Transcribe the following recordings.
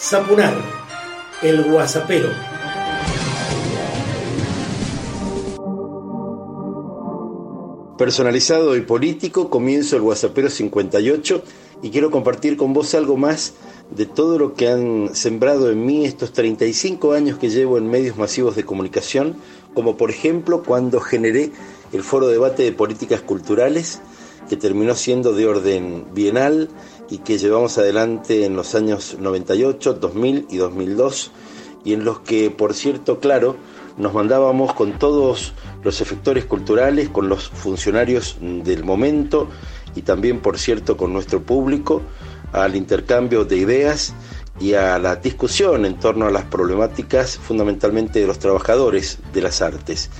Zapunar, el guasapero. Personalizado y político, comienzo el Guasapero 58 y quiero compartir con vos algo más de todo lo que han sembrado en mí estos 35 años que llevo en medios masivos de comunicación, como por ejemplo cuando generé el Foro Debate de Políticas Culturales, que terminó siendo de orden bienal y que llevamos adelante en los años 98, 2000 y 2002, y en los que, por cierto, claro, nos mandábamos con todos los efectores culturales, con los funcionarios del momento y también, por cierto, con nuestro público, al intercambio de ideas y a la discusión en torno a las problemáticas fundamentalmente de los trabajadores de las artes.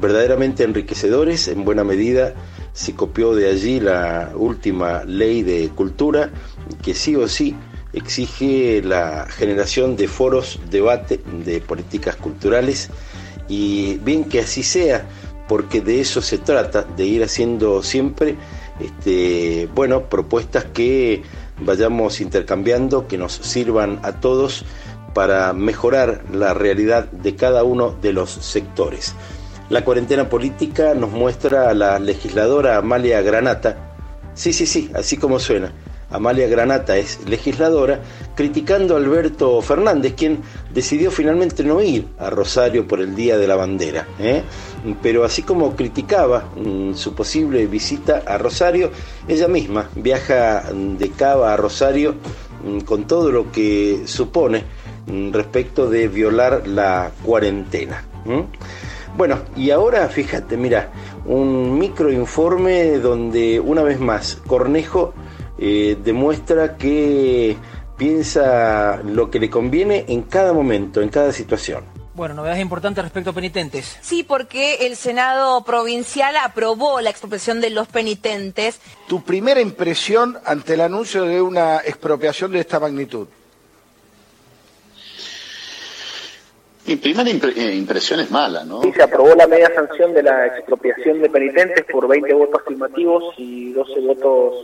Verdaderamente enriquecedores, en buena medida se copió de allí la última ley de cultura que sí o sí exige la generación de foros, debate de políticas culturales y bien que así sea, porque de eso se trata, de ir haciendo siempre este, bueno, propuestas que vayamos intercambiando, que nos sirvan a todos para mejorar la realidad de cada uno de los sectores. La cuarentena política nos muestra a la legisladora Amalia Granata, sí, sí, sí, así como suena, Amalia Granata es legisladora, criticando a Alberto Fernández, quien decidió finalmente no ir a Rosario por el Día de la Bandera. ¿eh? Pero así como criticaba mm, su posible visita a Rosario, ella misma viaja de Cava a Rosario mm, con todo lo que supone mm, respecto de violar la cuarentena. Bueno, y ahora fíjate, mira, un microinforme donde una vez más Cornejo eh, demuestra que piensa lo que le conviene en cada momento, en cada situación. Bueno, novedades importantes respecto a penitentes. Sí, porque el Senado provincial aprobó la expropiación de los penitentes. Tu primera impresión ante el anuncio de una expropiación de esta magnitud. Mi primera eh, impresión es mala, ¿no? Sí, se aprobó la media sanción de la expropiación de penitentes por 20 votos afirmativos y 12 votos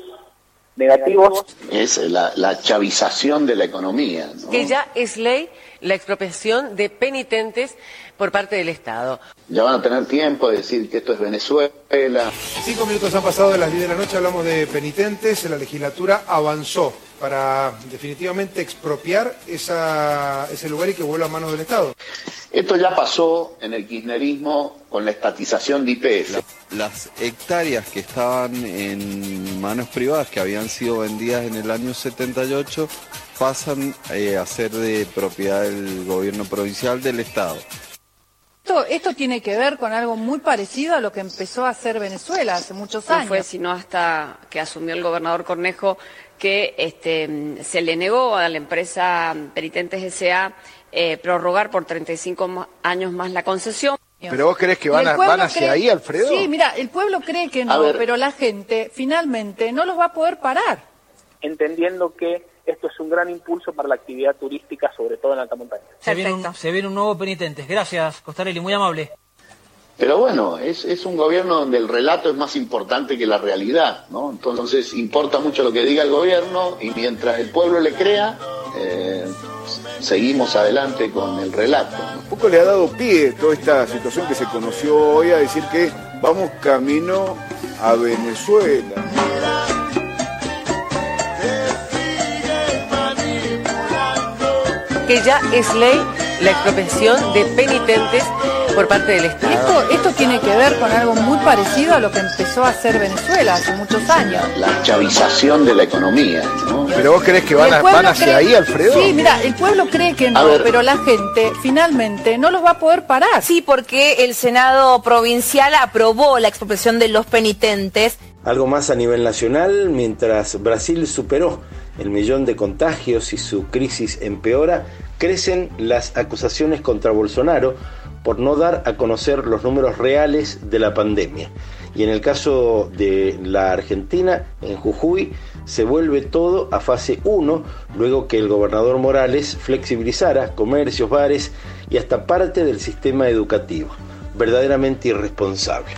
negativos. Es la, chavización de la economía. Que ya es ley la expropiación de penitentes por parte del Estado. Ya van a tener tiempo de decir que esto es Venezuela. Cinco minutos han pasado de las 10 de la noche, hablamos de penitentes, la legislatura avanzó para definitivamente expropiar esa, ese lugar y que vuelva a manos del Estado. Esto ya pasó en el kirchnerismo con la estatización de IPF. Las hectáreas que estaban en manos privadas, que habían sido vendidas en el año 78, pasan eh, a ser de propiedad del gobierno provincial del Estado. Esto, esto, tiene que ver con algo muy parecido a lo que empezó a hacer Venezuela hace muchos años. No fue sino hasta que asumió el gobernador Cornejo que este, se le negó a la empresa Penitentes S.A. Eh, prorrogar por 35 años más la concesión. ¿Pero vos crees que van, hacia ahí, Alfredo? Sí, mira, el pueblo cree que no, pero la gente finalmente no los va a poder parar. Entendiendo que esto es un gran impulso para la actividad turística, sobre todo en alta montaña. Se viene, un, se viene un nuevo penitente. Gracias, Costarelli, muy amable. Pero bueno, es, es, un gobierno donde el relato es más importante que la realidad, ¿no? Entonces importa mucho lo que diga el gobierno y mientras el pueblo le crea, eh, seguimos adelante con el relato. Un poco le ha dado pie toda esta situación que se conoció hoy a decir que vamos camino a Venezuela. Que ya es ley la expropiación de penitentes por parte del Estado. Esto, esto tiene que ver con algo muy parecido a lo que empezó a hacer Venezuela hace muchos años. La chavización de la economía. ¿no? ¿Pero vos crees que van, hacia ahí, Alfredo? Sí, mira, el pueblo cree que no, pero la gente finalmente no los va a poder parar. Sí, porque el Senado provincial aprobó la expropiación de los penitentes. Algo más a nivel nacional, mientras Brasil superó el millón de contagios y su crisis empeora, crecen las acusaciones contra Bolsonaro por no dar a conocer los números reales de la pandemia. Y en el caso de la Argentina, en Jujuy, se vuelve todo a fase 1, luego que el gobernador Morales flexibilizara comercios, bares y hasta parte del sistema educativo. Verdaderamente irresponsable.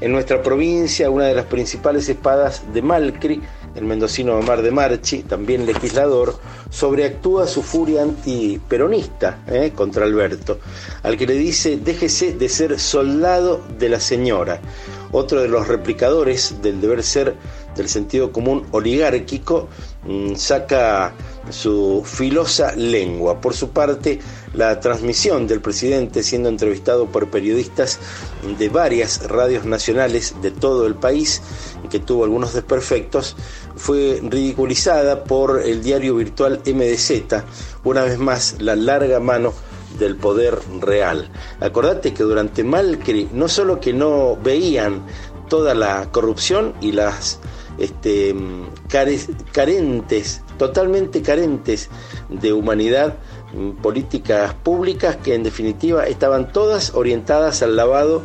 En nuestra provincia, una de las principales espadas de Malcri el mendocino Omar de Marchi, también legislador, sobreactúa su furia antiperonista eh, contra Alberto, al que le dice déjese de ser soldado de la señora. Otro de los replicadores del deber ser del sentido común oligárquico saca su filosa lengua. Por su parte, la transmisión del presidente siendo entrevistado por periodistas de varias radios nacionales de todo el país, que tuvo algunos desperfectos, fue ridiculizada por el diario virtual MDZ, una vez más la larga mano del poder real. Acordate que durante Malcri no solo que no veían toda la corrupción y las este, carentes, totalmente carentes de humanidad, mm, políticas públicas que en definitiva estaban todas orientadas al lavado,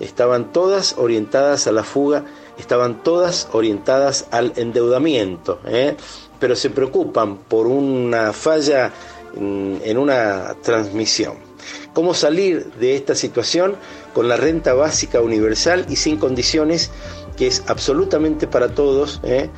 estaban todas orientadas a la fuga, estaban todas orientadas al endeudamiento, ¿eh? pero se preocupan por una falla mm, en una transmisión. ¿Cómo salir de esta situación con la renta básica universal y sin condiciones que es absolutamente para todos, ¿eh?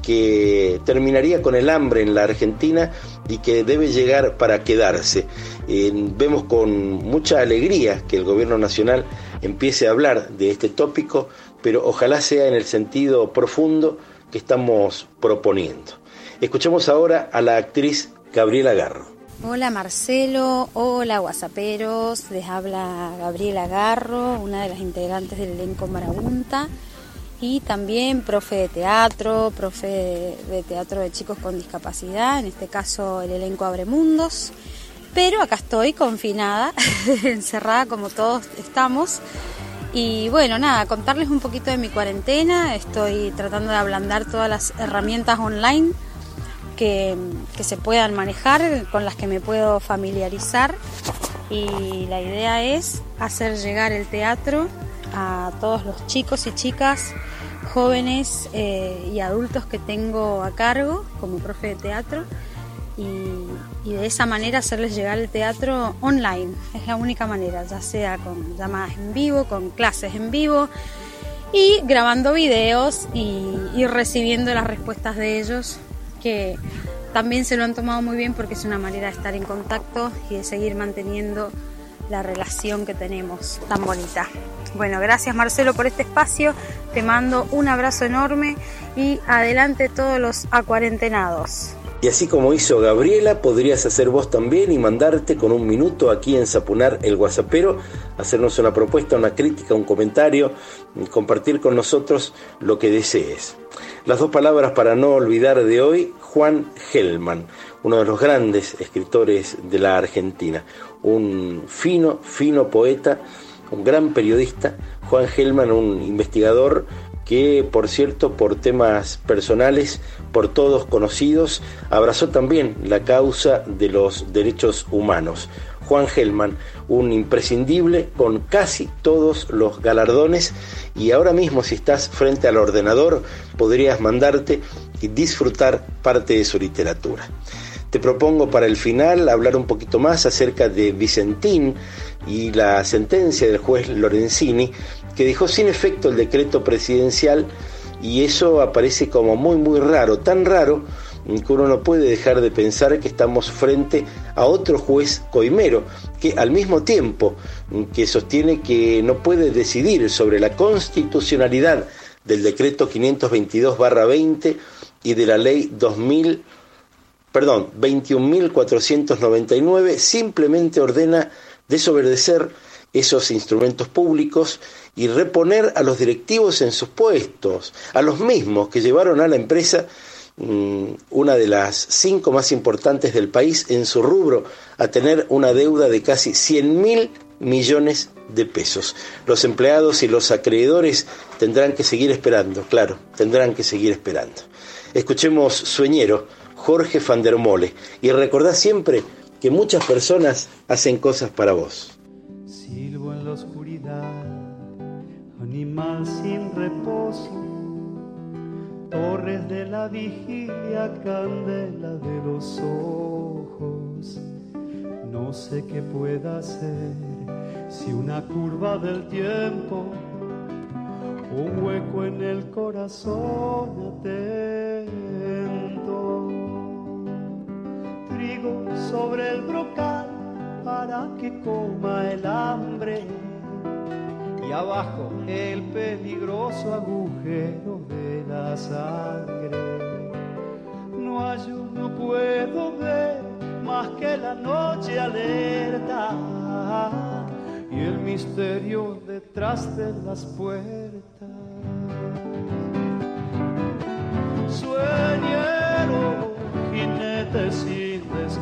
que terminaría con el hambre en la Argentina y que debe llegar para quedarse. vemos con mucha alegría que el gobierno nacional empiece a hablar de este tópico, pero ojalá sea en el sentido profundo que estamos proponiendo. Escuchemos ahora a la actriz Gabriela Garro. Hola Marcelo, hola Guasaperos, les habla Gabriela Garro, una de las integrantes del elenco Marabunta y también profe de teatro, profe de teatro de chicos con discapacidad, en este caso el elenco Abre Mundos. Pero acá estoy confinada, encerrada como todos estamos. Y bueno, nada, contarles un poquito de mi cuarentena. Estoy tratando de ablandar todas las herramientas online que, que se puedan manejar, con las que me puedo familiarizar. Y la idea es hacer llegar el teatro a todos los chicos y chicas, jóvenes eh, y adultos que tengo a cargo como profe de teatro y, de esa manera hacerles llegar el teatro online. Es la única manera, ya sea con llamadas en vivo, con clases en vivo y grabando videos y, y recibiendo las respuestas de ellos que también se lo han tomado muy bien porque es una manera de estar en contacto y de seguir manteniendo la relación que tenemos tan bonita. Bueno, gracias Marcelo por este espacio, te mando un abrazo enorme y adelante todos los acuarentenados. Y así como hizo Gabriela, podrías hacer vos también y mandarte con un minuto aquí en Sapunar el Guasapero, hacernos una propuesta, una crítica, un comentario, compartir con nosotros lo que desees. Las dos palabras para no olvidar de hoy, Juan Gelman, uno de los grandes escritores de la Argentina, un fino, fino poeta, un gran periodista, Juan Gelman, un investigador que, por cierto, por temas personales, por todos conocidos, abrazó también la causa de los derechos humanos. Juan Gelman, un imprescindible con casi todos los galardones y ahora mismo si estás frente al ordenador podrías mandarte y disfrutar parte de su literatura. Propongo para el final hablar un poquito más acerca de Vicentín y la sentencia del juez Lorenzini, que dejó sin efecto el decreto presidencial y eso aparece como muy muy raro, tan raro que uno no puede dejar de pensar que estamos frente a otro juez coimero, que al mismo tiempo que sostiene que no puede decidir sobre la constitucionalidad del decreto 522-20 y de la ley 2000 perdón, 21.499 simplemente ordena desobedecer esos instrumentos públicos y reponer a los directivos en sus puestos, a los mismos que llevaron a la empresa, mm, una de las cinco más importantes del país en su rubro, a tener una deuda de casi 100 mil millones de pesos. Los empleados y los acreedores tendrán que seguir esperando, claro, tendrán que seguir esperando. Escuchemos Sueñero Jorge van der Mole. Y recordá siempre que muchas personas hacen cosas para vos. Silbo en la oscuridad, animal sin reposo, torres de la vigilia, candela de los ojos. No sé qué pueda hacer si una curva del tiempo un hueco en el corazón atento. Sobre el brocal para que coma el hambre y abajo el peligroso agujero de la sangre. No hay, no puedo ver más que la noche alerta y el misterio detrás de las puertas. Sin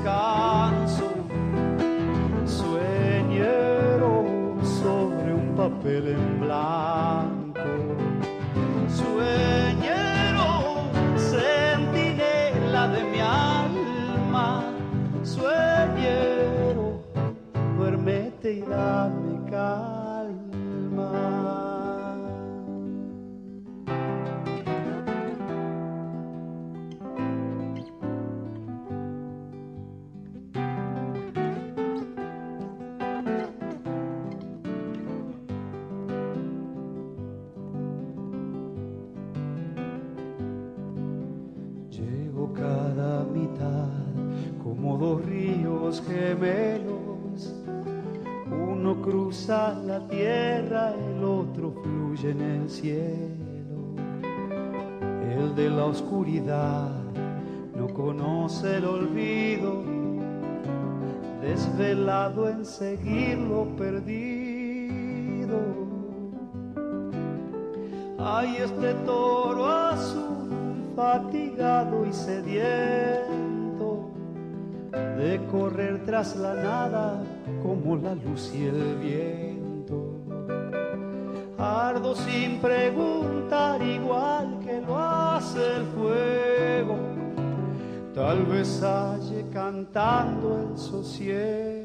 descanso, sueñero sobre un papel en blanco, sueñero, centinela de mi alma, sueñero, duérmete y dame calma. Dos ríos gemelos. Uno cruza la tierra, el otro fluye en el cielo. El de la oscuridad no conoce el olvido, desvelado en seguir lo perdido. Hay este toro azul fatigado y sediento de correr tras la nada como la luz y el viento. Ardo sin preguntar igual que lo hace el fuego. Tal vez halle cantando el sosiego.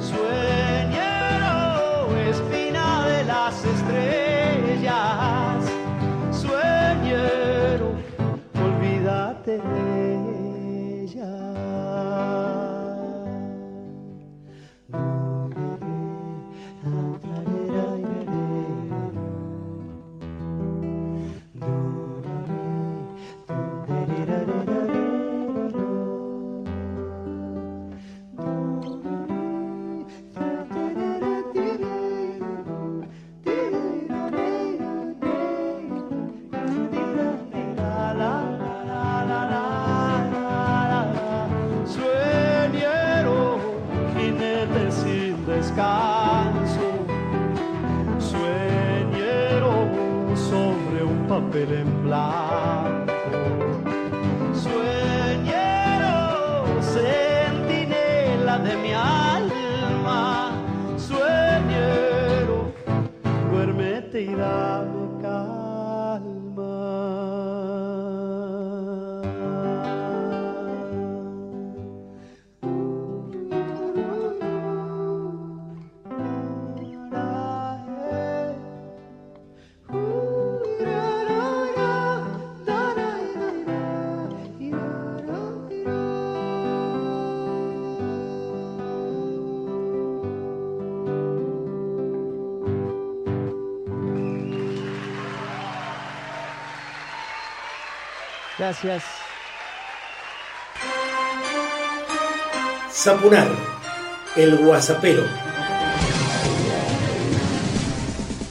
Sueñero, espina de las estrellas. Duérmete Gracias. Zapunar, el guasapero.